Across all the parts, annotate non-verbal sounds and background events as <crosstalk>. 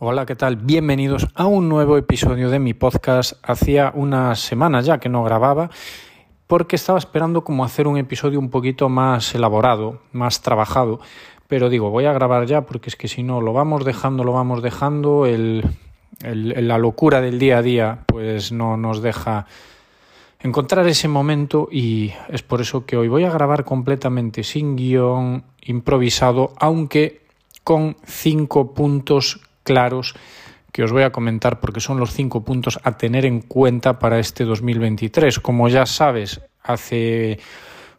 Hola, ¿qué tal? Bienvenidos a un nuevo episodio de mi podcast. Hacía unas semanas ya que no grababa porque estaba esperando como hacer un episodio un poquito más elaborado, más trabajado, pero digo, voy a grabar ya porque es que si no lo vamos dejando, lo vamos dejando, la locura del día a día pues no nos deja encontrar ese momento y es por eso que hoy voy a grabar completamente sin guion, improvisado, aunque con cinco puntos claros que os voy a comentar porque son los cinco puntos a tener en cuenta para este 2023. Como ya sabes, hace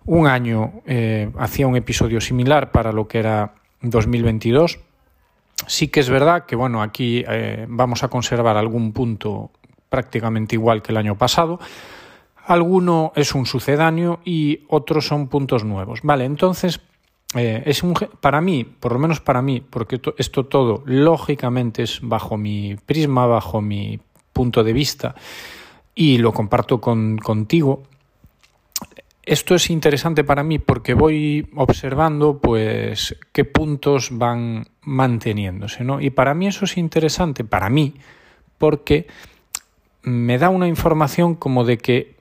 un año eh, hacía un episodio similar para lo que era 2022. Sí que es verdad que bueno, aquí eh, vamos a conservar algún punto prácticamente igual que el año pasado. Alguno es un sucedáneo y otros son puntos nuevos. Vale, entonces eh, es un, para mí, por lo menos para mí, porque esto todo lógicamente es bajo mi prisma, bajo mi punto de vista y lo comparto con, contigo. Esto es interesante para mí porque voy observando pues qué puntos van manteniéndose, ¿no? Y para mí eso es interesante, para mí, porque me da una información como de que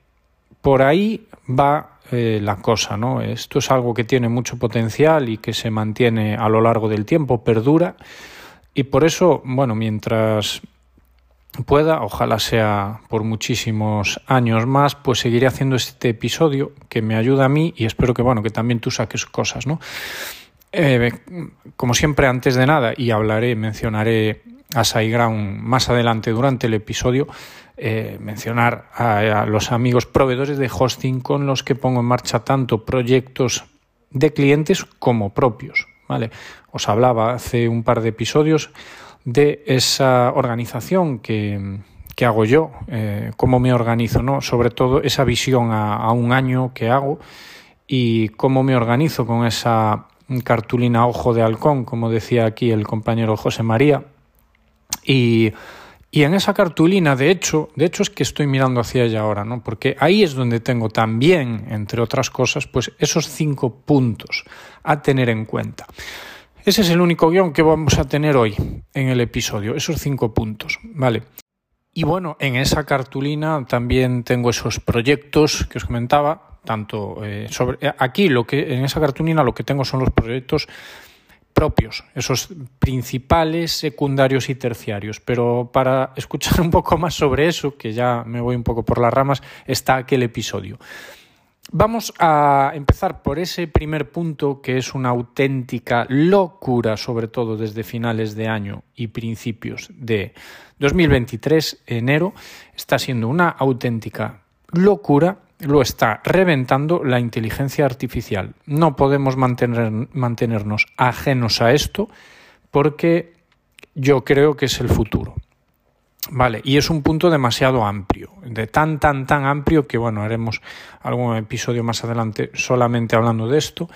por ahí va eh, la cosa, ¿no? Esto es algo que tiene mucho potencial y que se mantiene a lo largo del tiempo, perdura. Y por eso, bueno, mientras pueda, ojalá sea por muchísimos años más, pues seguiré haciendo este episodio que me ayuda a mí y espero que, bueno, que también tú saques cosas, ¿no? Eh, como siempre, antes de nada, y hablaré, mencionaré a SiteGround más adelante durante el episodio, eh, mencionar a, los amigos proveedores de hosting con los que pongo en marcha tanto proyectos de clientes como propios. ¿vale? Os hablaba hace un par de episodios de esa organización que, hago yo, eh, cómo me organizo, ¿no? sobre todo esa visión a, a un año que hago y cómo me organizo con esa cartulina ojo de halcón, como decía aquí el compañero José María. Y y en esa cartulina, de hecho, de hecho es que estoy mirando hacia ella ahora, ¿no? Porque ahí es donde tengo también, entre otras cosas, pues esos cinco puntos a tener en cuenta. Ese es el único guion que vamos a tener hoy en el episodio, esos cinco puntos, ¿vale? Y bueno, en esa cartulina también tengo esos proyectos que os comentaba, tanto eh, sobre aquí lo que en esa cartulina lo que tengo son los proyectos propios, esos principales, secundarios y terciarios. Pero para escuchar <laughs> un poco más sobre eso, que ya me voy un poco por las ramas, está aquel episodio. Vamos a empezar por ese primer punto que es una auténtica locura, sobre todo desde finales de año y principios de 2023, enero, está siendo una auténtica locura lo está reventando la inteligencia artificial. No podemos mantener, mantenernos ajenos a esto porque yo creo que es el futuro. Vale, y es un punto demasiado amplio, de tan, tan, tan amplio que, bueno, haremos algún episodio más adelante solamente hablando de esto.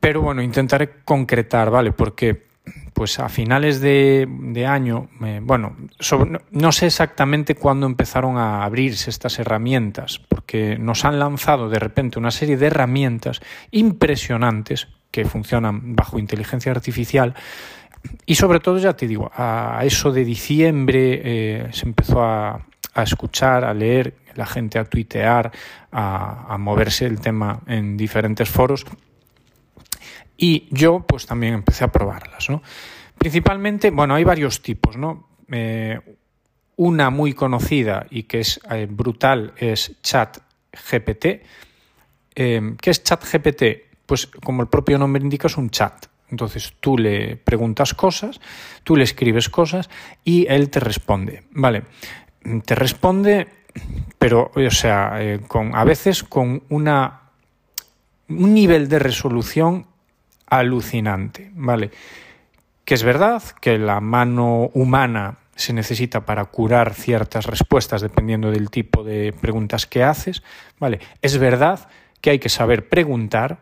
Pero bueno, intentaré concretar, ¿vale? Porque pues a finales de, año, bueno, no, sé exactamente cuándo empezaron a abrirse estas herramientas, porque nos han lanzado de repente una serie de herramientas impresionantes que funcionan bajo inteligencia artificial. Y sobre todo, ya te digo, a eso de diciembre eh, se empezó a, escuchar, a leer, la gente a tuitear, a moverse el tema en diferentes foros y yo pues también empecé a probarlas, ¿no? Principalmente, bueno, hay varios tipos, ¿no? Eh, una muy conocida y que es eh, brutal es ChatGPT. Eh, ¿Qué es ChatGPT? Pues como el propio nombre indica es un chat. Entonces tú le preguntas cosas, tú le escribes cosas y él te responde. Vale, te responde, pero o sea, con, a veces con una, un nivel de resolución alucinante, ¿vale? Que es verdad que la mano humana se necesita para curar ciertas respuestas dependiendo del tipo de preguntas que haces, ¿vale? Es verdad que hay que saber preguntar,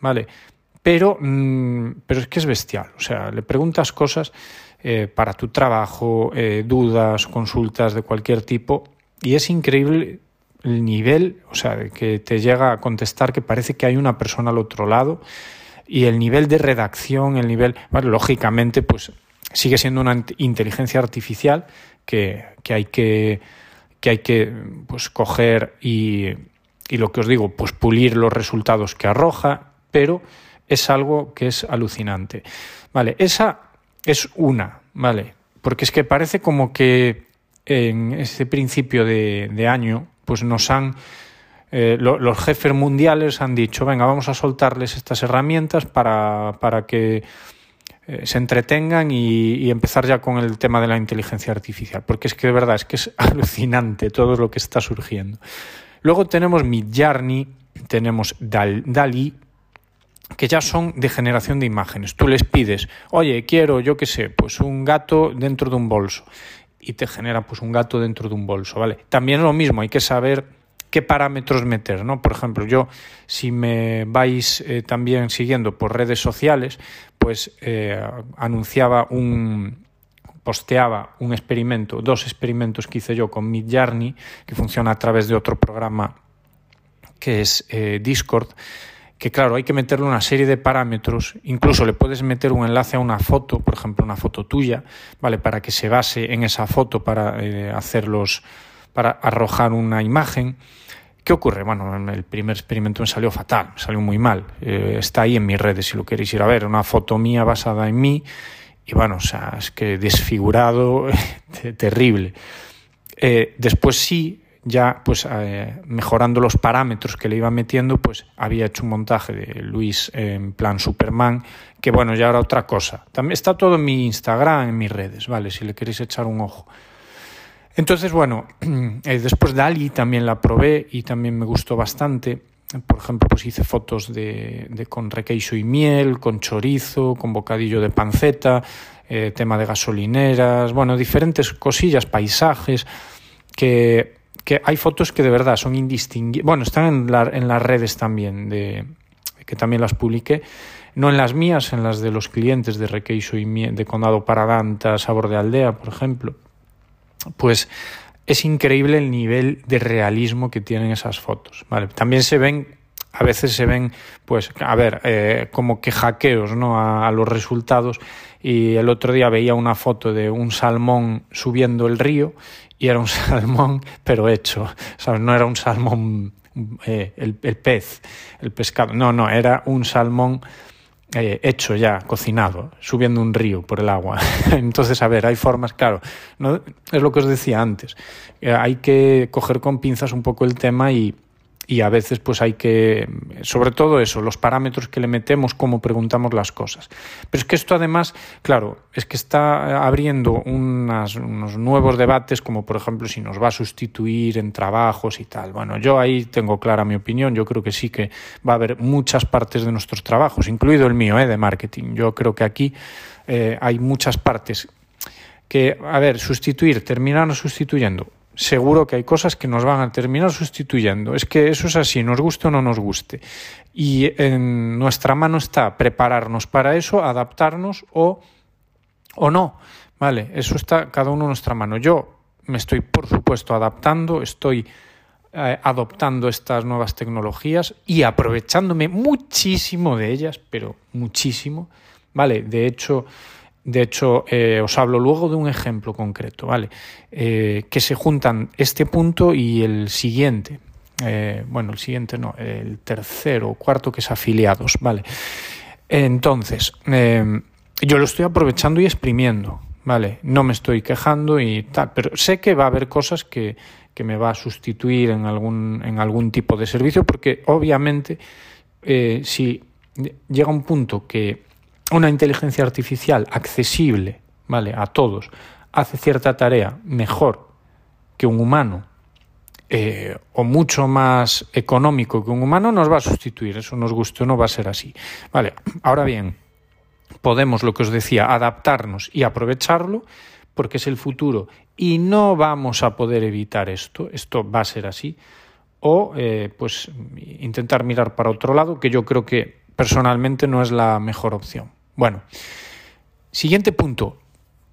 ¿vale? Pero, mm, pero es que es bestial, o sea, le preguntas cosas eh, para tu trabajo, eh, dudas, consultas de cualquier tipo, y es increíble el nivel, o sea, que te llega a contestar que parece que hay una persona al otro lado y el nivel de redacción, el nivel, lógicamente, pues sigue siendo una inteligencia artificial que, hay que, que hay que pues, coger y, y lo que os digo, pues pulir los resultados que arroja, pero es algo que es alucinante. Vale, esa es una, ¿vale? Porque es que parece como que en este principio de, año, pues nos han eh, los jefes mundiales han dicho, venga, vamos a soltarles estas herramientas para, para que eh, se entretengan y, empezar ya con el tema de la inteligencia artificial, porque es que de verdad es que es <laughs> alucinante todo lo que está surgiendo. Luego tenemos Midjourney, tenemos Dali, que ya son de generación de imágenes. Tú les pides, oye, quiero, yo qué sé, pues un gato dentro de un bolso y te genera pues un gato dentro de un bolso, ¿vale? También es lo mismo, hay que saber qué parámetros meter, ¿no? Por ejemplo, yo, si me vais eh, también siguiendo por redes sociales, pues eh, anunciaba un, posteaba un experimento, dos experimentos que hice yo con Midjourney, que funciona a través de otro programa que es eh, Discord, que claro, hay que meterle una serie de parámetros, incluso le puedes meter un enlace a una foto, por ejemplo, una foto tuya, ¿vale? Para que se base en esa foto para hacerlos, para arrojar una imagen. ¿Qué ocurre? Bueno, el primer experimento me salió fatal, me salió muy mal. Eh, está ahí en mis redes si lo queréis ir a ver, una foto mía basada en mí y bueno, o sea, es que desfigurado, <laughs> terrible. Eh, después sí, ya pues eh, mejorando los parámetros que le iba metiendo, pues había hecho un montaje de Luis en plan Superman, que bueno, ya era otra cosa. También está todo en mi Instagram, en mis redes, ¿vale? Si le queréis echar un ojo. Entonces, bueno, <clears throat> eh, después Dali también la probé y también me gustó bastante. Por ejemplo, pues hice fotos de, de con requeixo y miel, con chorizo, con bocadillo de panceta, eh, tema de gasolineras, bueno, diferentes cosillas, paisajes que que hay fotos que de verdad son indistinguibles. Bueno, están en, en las redes también, de, que también las publiqué. No en las mías, en las de los clientes de Requeixo y de Condado Paradanta, Sabor de Aldea, por ejemplo. Pues es increíble el nivel de realismo que tienen esas fotos. ¿vale? También se ven, a veces se ven, pues, a ver, eh, como que hackeos ¿no? a, los resultados. Y el otro día veía una foto de un salmón subiendo el río y era un <laughs> salmón, pero hecho. ¿sabes? No era un salmón, eh, el, pez, el pescado. No, no, era un salmón eh, hecho ya, cocinado, subiendo un río por el agua. <laughs> Entonces, a ver, hay formas, claro, no, es lo que os decía antes. Eh, hay que coger con pinzas un poco el tema y y a veces pues hay que, sobre todo eso, los parámetros que le metemos, cómo preguntamos las cosas. Pero es que esto además, claro, es que está abriendo unas, unos nuevos debates, como por ejemplo si nos va a sustituir en trabajos y tal. Bueno, yo ahí tengo clara mi opinión, yo creo que sí que va a haber muchas partes de nuestros trabajos, incluido el mío, ¿eh? de marketing. Yo creo que aquí eh, hay muchas partes que, a ver, sustituir, terminar sustituyendo seguro que hay cosas que nos van a terminar sustituyendo. Es que eso es así, nos guste o no nos guste. Y en nuestra mano está prepararnos para eso, adaptarnos o, o no. Vale, eso está cada uno en nuestra mano. Yo me estoy, por supuesto, adaptando, estoy eh, adoptando estas nuevas tecnologías y aprovechándome muchísimo de ellas, pero muchísimo. Vale, de hecho, de hecho, eh, os hablo luego de un ejemplo concreto, ¿vale? Eh, que se juntan este punto y el siguiente. Eh, bueno, el siguiente no, el tercero o cuarto que es afiliados, ¿vale? Entonces, yo lo estoy aprovechando y exprimiendo, ¿vale? No me estoy quejando y tal, pero sé que va a haber cosas que, que me va a sustituir en algún, en algún tipo de servicio, porque obviamente si llega un punto que una inteligencia artificial accesible, ¿vale? A todos, hace cierta tarea mejor que un humano eh, o mucho más económico que un humano, nos va a sustituir. Eso nos guste o no va a ser así. Vale, ahora bien, podemos, lo que os decía, adaptarnos y aprovecharlo porque es el futuro y no vamos a poder evitar esto, esto va a ser así, o eh, pues intentar mirar para otro lado, que yo creo que personalmente no es la mejor opción. Bueno, siguiente punto.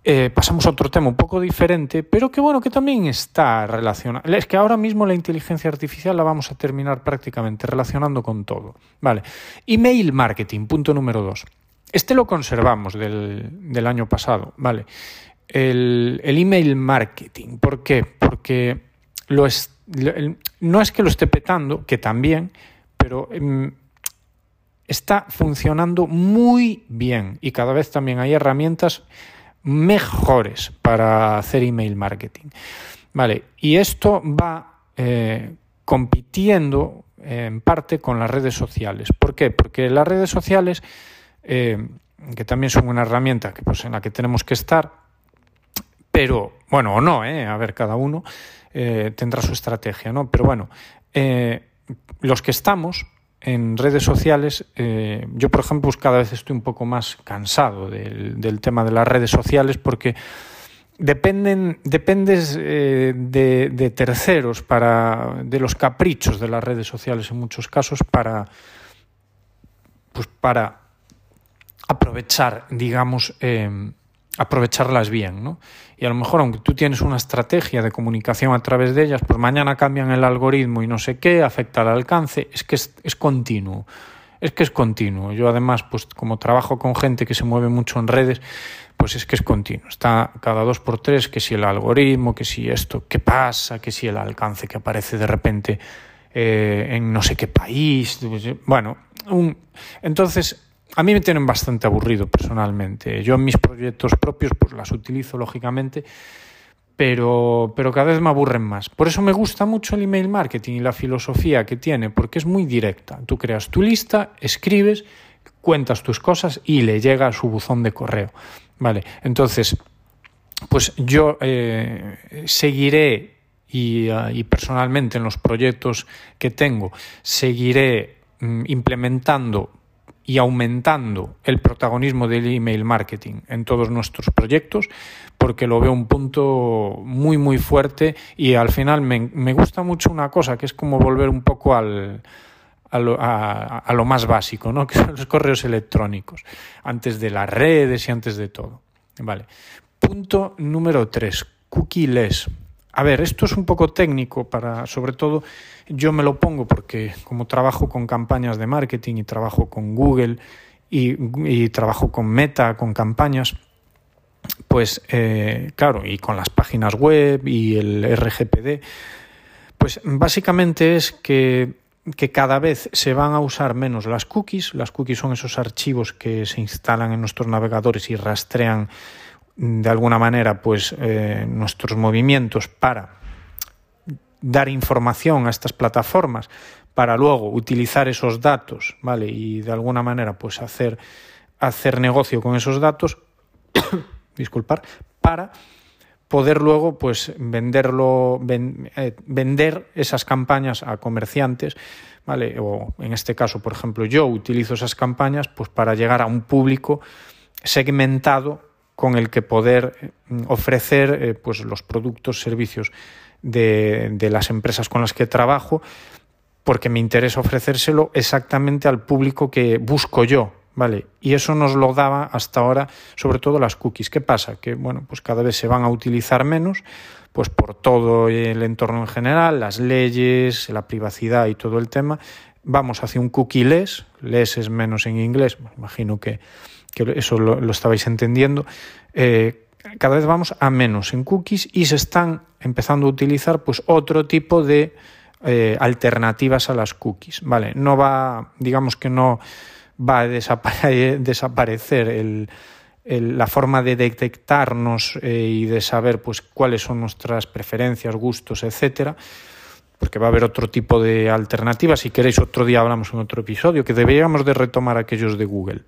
Eh, pasamos a otro tema un poco diferente, pero que bueno, que también está relacionado. Es que ahora mismo la inteligencia artificial la vamos a terminar prácticamente relacionando con todo. Vale. Email marketing, punto número dos. este lo conservamos del, año pasado, ¿vale? El, email marketing. ¿Por qué? Porque lo no es que lo esté petando, que también, pero em, está funcionando muy bien y cada vez también hay herramientas mejores para hacer email marketing. Vale, y esto va eh, compitiendo en parte con las redes sociales. ¿Por qué? Porque las redes sociales, eh, que también son una herramienta que, pues, en la que tenemos que estar, pero, bueno, o no, ¿eh? a ver, cada uno eh, tendrá su estrategia, ¿no? Pero bueno, los que estamos en redes sociales, yo por ejemplo, pues cada vez estoy un poco más cansado del, del tema de las redes sociales porque dependen, dependes eh, de, terceros para de los caprichos de las redes sociales en muchos casos para pues para aprovechar digamos em, aprovecharlas bien ¿no? y a lo mejor aunque tú tienes una estrategia de comunicación a través de ellas pues mañana cambian el algoritmo y no sé qué afecta al alcance es que es, continuo es que es continuo. Yo además, pues como trabajo con gente que se mueve mucho en redes, pues es que es continuo. Está cada dos por tres que si el algoritmo, que si esto, qué pasa, que si el alcance que aparece de repente eh, en no sé qué país. Bueno, un... entonces a mí me tienen bastante aburrido personalmente. Yo en mis proyectos propios pues las utilizo lógicamente, pero, pero cada vez me aburren más. Por eso me gusta mucho el email marketing y la filosofía que tiene, porque es muy directa. Tú creas tu lista, escribes, cuentas tus cosas y le llega a su buzón de correo. Vale, entonces, pues yo eh, seguiré y, ah, y, personalmente en los proyectos que tengo, seguiré mm, implementando y aumentando el protagonismo del email marketing en todos nuestros proyectos, porque lo veo un punto muy, muy fuerte y al final me, me gusta mucho una cosa, que es como volver un poco al, a lo, más básico, ¿no? <laughs> que son los correos electrónicos, antes de las redes y antes de todo. Vale. Punto número 3, cookie-less. A ver, esto es un poco técnico para, sobre todo, yo me lo pongo porque como trabajo con campañas de marketing y trabajo con Google y, trabajo con Meta, con campañas, pues eh, claro, y con las páginas web y el RGPD, pues básicamente es que que cada vez se van a usar menos las cookies. Las cookies son esos archivos que se instalan en nuestros navegadores y rastrean de alguna manera pues eh, nuestros movimientos para dar información a estas plataformas para luego utilizar esos datos, ¿vale? Y de alguna manera pues hacer hacer negocio con esos datos, <coughs> disculpar, para poder luego pues venderlo eh, vender esas campañas a comerciantes vale o en este caso por ejemplo yo utilizo esas campañas pues para llegar a un público segmentado con el que poder eh, ofrecer eh, pues los productos servicios de, de las empresas con las que trabajo porque me interesa ofrecérselo exactamente al público que busco yo ¿vale? Y eso nos lo daba hasta ahora, sobre todo las cookies. ¿Qué pasa? Que, bueno, pues cada vez se van a utilizar menos, pues por todo el entorno en general, las leyes, la privacidad y todo el tema. Vamos hacia un cookie less, less es menos en inglés, imagino que, eso lo, estabais entendiendo. Eh, cada vez vamos a menos en cookies y se están empezando a utilizar pues otro tipo de eh, alternativas a las cookies, ¿vale? No va, digamos que no va a <laughs> desaparecer la forma de detectarnos eh, y de saber pues, cuáles son nuestras preferencias, gustos, etcétera, porque va a haber otro tipo de alternativas. Si queréis, otro día hablamos en otro episodio, que deberíamos de retomar aquellos de Google.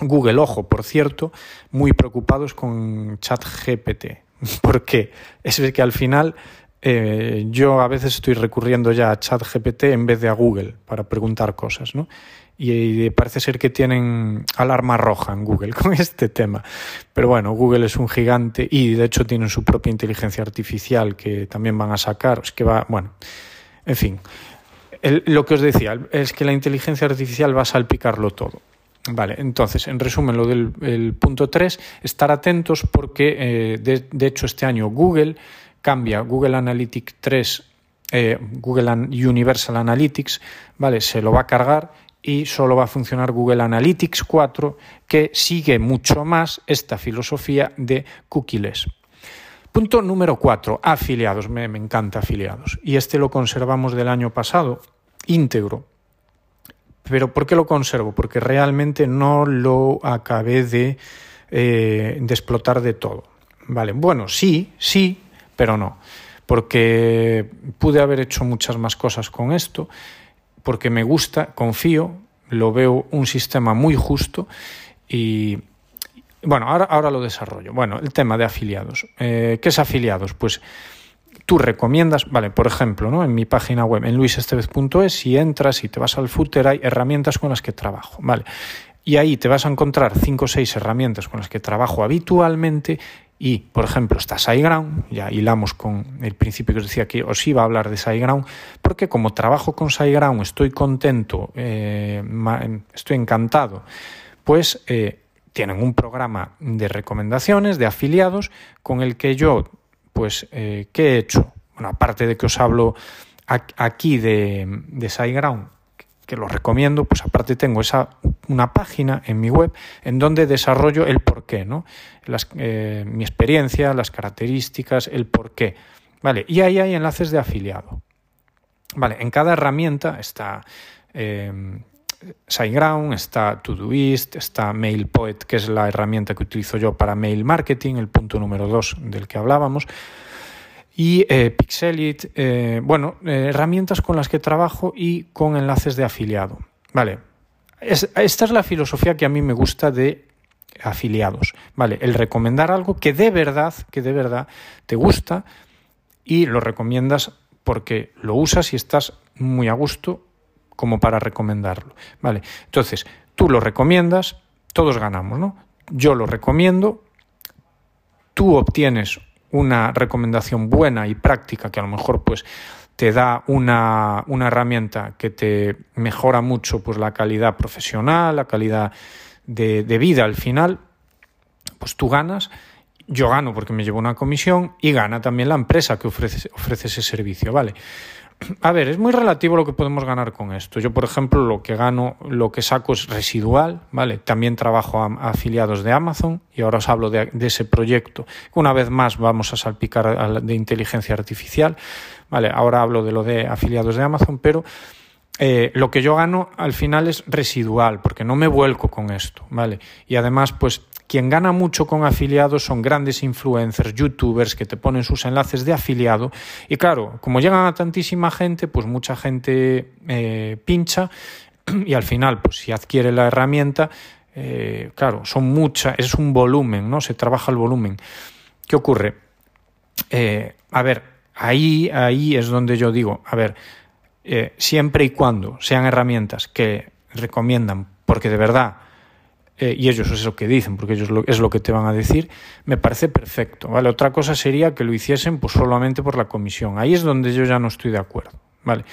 Google, ojo, por cierto, muy preocupados con ChatGPT, <laughs> porque es que al final eh, yo a veces estoy recurriendo ya a ChatGPT en vez de a Google para preguntar cosas, ¿no? Y parece ser que tienen alarma roja en Google <laughs> con este tema. Pero bueno, Google es un gigante y de hecho tienen su propia inteligencia artificial que también van a sacar. Es que va, bueno, en fin. lo que os decía es que la inteligencia artificial va a salpicarlo todo. Vale, entonces, en resumen, lo del punto 3, estar atentos porque, eh, de, hecho, este año Google cambia Google Analytics 3, eh, Google Universal Analytics, ¿vale? Se lo va a cargar y solo va a funcionar Google Analytics 4, que sigue mucho más esta filosofía de cookieless. Punto número 4, afiliados. Me, me, encanta afiliados. Y este lo conservamos del año pasado, íntegro. Pero ¿por qué lo conservo? Porque realmente no lo acabé de, eh, de explotar de todo. Vale, bueno, sí, sí, pero no. Porque pude haber hecho muchas más cosas con esto porque me gusta, confío, lo veo un sistema muy justo y, bueno, ahora, ahora lo desarrollo. Bueno, el tema de afiliados. Eh, ¿Qué es afiliados? Pues tú recomiendas, vale, por ejemplo, ¿no? en mi página web, en luisestevez.es, si entras y te vas al footer, hay herramientas con las que trabajo, ¿vale? Y ahí te vas a encontrar cinco o seis herramientas con las que trabajo habitualmente y, por ejemplo, está SiteGround, ya hilamos con el principio que os decía que os iba a hablar de SiteGround, porque como trabajo con SiteGround estoy contento, eh, estoy encantado, pues eh, tienen un programa de recomendaciones, de afiliados, con el que yo, pues, eh, ¿qué he hecho? Bueno, aparte de que os hablo aquí de, de que lo recomiendo, pues aparte tengo esa una página en mi web en donde desarrollo el porqué, ¿no? Las, eh, mi experiencia, las características, el porqué. Vale, y ahí hay enlaces de afiliado. Vale, en cada herramienta está eh, SiteGround, está Todoist, está MailPoet, que es la herramienta que utilizo yo para mail marketing, el punto número dos del que hablábamos y eh, Pixelit, eh, bueno, eh, herramientas con las que trabajo y con enlaces de afiliado. Vale, esta es la filosofía que a mí me gusta de afiliados, ¿vale? El recomendar algo que de verdad, que de verdad te gusta y lo recomiendas porque lo usas y estás muy a gusto como para recomendarlo, ¿vale? Entonces, tú lo recomiendas, todos ganamos, ¿no? Yo lo recomiendo, tú obtienes una recomendación buena y práctica que a lo mejor pues te da una, una, herramienta que te mejora mucho pues la calidad profesional, la calidad de, vida al final, pues tú ganas, yo gano porque me llevo una comisión y gana también la empresa que ofrece, ofrece ese servicio, ¿vale? A ver, es muy relativo lo que podemos ganar con esto. Yo, por ejemplo, lo que gano, lo que saco es residual, ¿vale? También trabajo a, afiliados de Amazon y ahora os hablo de, ese proyecto. Una vez más vamos a salpicar de inteligencia artificial, ¿vale? Ahora hablo de lo de afiliados de Amazon, pero eh, lo que yo gano al final es residual, porque no me vuelco con esto, ¿vale? Y además, pues quien gana mucho con afiliados son grandes influencers, youtubers que te ponen sus enlaces de afiliado. Y claro, como llegan a tantísima gente, pues mucha gente eh, pincha <clears throat> y al final, pues si adquiere la herramienta, eh, claro, son muchas, es un volumen, ¿no? Se trabaja el volumen. ¿Qué ocurre? Eh, a ver, ahí, ahí es donde yo digo, a ver, siempre y cuando sean herramientas que recomiendan, porque de verdad eh, y ellos es lo que dicen, porque ellos es lo que te van a decir, me parece perfecto. ¿vale? Otra cosa sería que lo hiciesen pues, solamente por la comisión. Ahí es donde yo ya no estoy de acuerdo. ¿vale?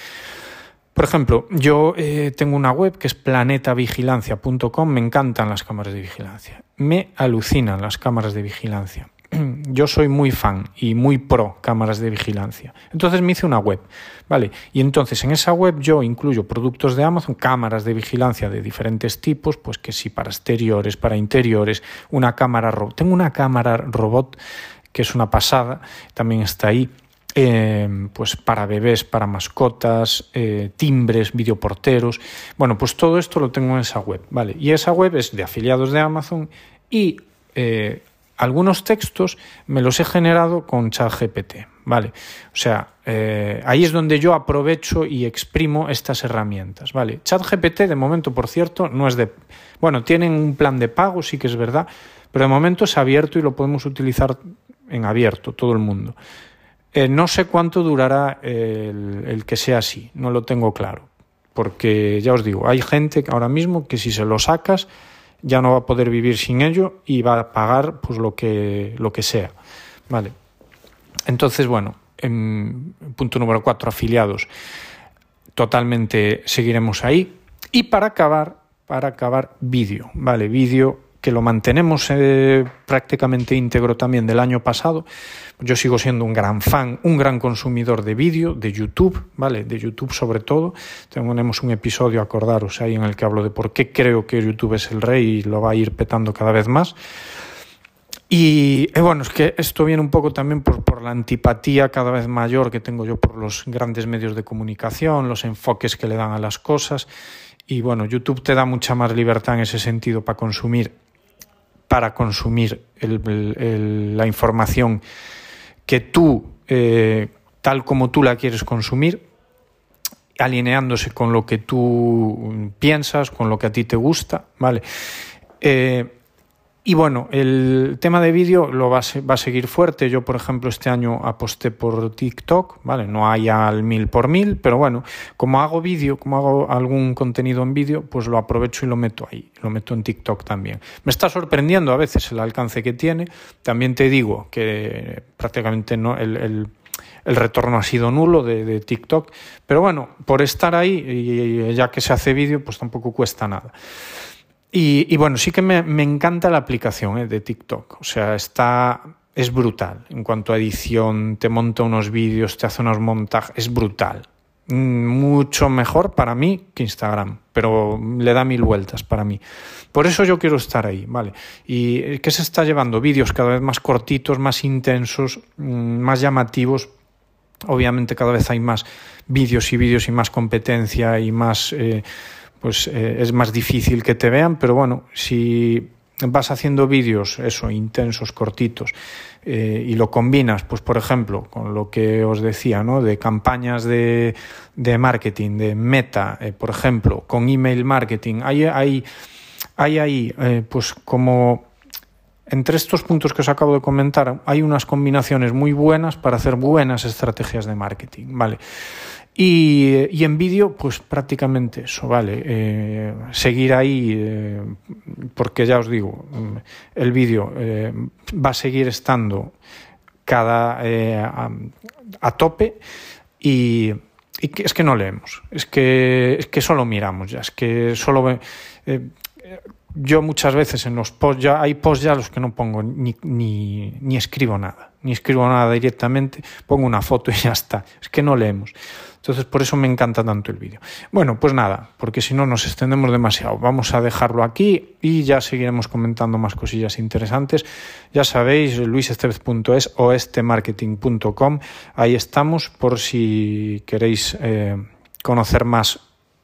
Por ejemplo, yo eh, tengo una web que es planetavigilancia.com, me encantan las cámaras de vigilancia, me alucinan las cámaras de vigilancia. <clears throat> yo soy muy fan y muy pro cámaras de vigilancia. Entonces me hice una web, ¿vale? Y entonces en esa web yo incluyo productos de Amazon, cámaras de vigilancia de diferentes tipos, pues que sí, para exteriores, para interiores, una cámara robot. Tengo una cámara robot que es una pasada, también está ahí. Eh, pues para bebés, para mascotas, eh, timbres, videoporteros. Bueno, pues todo esto lo tengo en esa web, ¿vale? Y esa web es de afiliados de Amazon y eh, algunos textos me los he generado con ChatGPT, ¿vale? O sea, eh, ahí es donde yo aprovecho y exprimo estas herramientas, ¿vale? ChatGPT, de momento, por cierto, no es de... Bueno, tienen un plan de pago, sí que es verdad, pero de momento es abierto y lo podemos utilizar en abierto, todo el mundo. Eh, no sé cuánto durará el, el que sea así, no lo tengo claro, porque ya os digo, hay gente ahora mismo que si se lo sacas ya no va a poder vivir sin ello y va a pagar pues lo que, lo que sea. Vale. Entonces, bueno, en punto número cuatro, afiliados. Totalmente seguiremos ahí. Y para acabar, para acabar, vídeo. Vale, vídeo que lo mantenemos eh, prácticamente íntegro también del año pasado. Yo sigo siendo un gran fan, un gran consumidor de vídeo, de YouTube, ¿vale? De YouTube sobre todo. Tenemos un episodio, acordaros, ahí en el que hablo de por qué creo que YouTube es el rey y lo va a ir petando cada vez más. Y eh, bueno, es que esto viene un poco también por, por, la antipatía cada vez mayor que tengo yo por los grandes medios de comunicación, los enfoques que le dan a las cosas. Y bueno, YouTube te da mucha más libertad en ese sentido para consumir, para consumir la información que tú, eh, tal como tú la quieres consumir, alineándose con lo que tú piensas, con lo que a ti te gusta, ¿vale? Eh, y bueno, el tema de vídeo lo va a, va a, seguir fuerte. Yo, por ejemplo, este año aposté por TikTok, ¿vale? No hay al mil por mil, pero bueno, como hago vídeo, como hago algún contenido en vídeo, pues lo aprovecho y lo meto ahí, lo meto en TikTok también. Me está sorprendiendo a veces el alcance que tiene. También te digo que prácticamente no, el, el retorno ha sido nulo de, de, TikTok, pero bueno, por estar ahí y ya que se hace vídeo, pues tampoco cuesta nada. Y, y bueno, sí que me, me encanta la aplicación eh, de TikTok. O sea, está, es brutal. En cuanto a edición, te monta unos vídeos, te hace unos montajes, es brutal. Mm, mucho mejor para mí que Instagram, pero le da mil vueltas para mí. Por eso yo quiero estar ahí, ¿vale? ¿Y qué se está llevando? Vídeos cada vez más cortitos, más intensos, mm, más llamativos. Obviamente cada vez hay más vídeos y vídeos y más competencia y más... Eh, pues eh, es más difícil que te vean, pero bueno, si vas haciendo vídeos, eso, intensos, cortitos, eh, y lo combinas, pues por ejemplo, con lo que os decía, ¿no? De campañas de, de marketing, de meta, eh, por ejemplo, con email marketing, hay, hay, hay ahí, pues como entre estos puntos que os acabo de comentar, hay unas combinaciones muy buenas para hacer buenas estrategias de marketing, ¿vale? Y, y, en vídeo, pues prácticamente eso, ¿vale? Eh, seguir ahí, eh, porque ya os digo, el vídeo eh, va a seguir estando cada a, a, tope y, y, es que no leemos, es que, es que solo miramos ya, es que solo... Yo muchas veces en los posts ya hay posts ya los que no pongo ni, ni, ni escribo nada, ni escribo nada directamente, pongo una foto y ya está, es que no leemos. Entonces, por eso me encanta tanto el vídeo. Bueno, pues nada, porque si no nos extendemos demasiado. Vamos a dejarlo aquí y ya seguiremos comentando más cosillas interesantes. Ya sabéis, luisestevez.es o estemarketing.com. Ahí estamos por si queréis eh, conocer más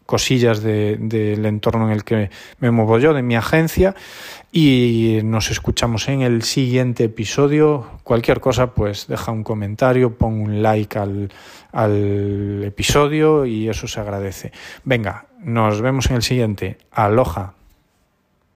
cosillas del de, de entorno en el que me muevo yo, de mi agencia. Y nos escuchamos en el siguiente episodio. Cualquier cosa, pues deja un comentario, pon un like al, al episodio y eso se agradece. Venga, nos vemos en el siguiente. Aloha.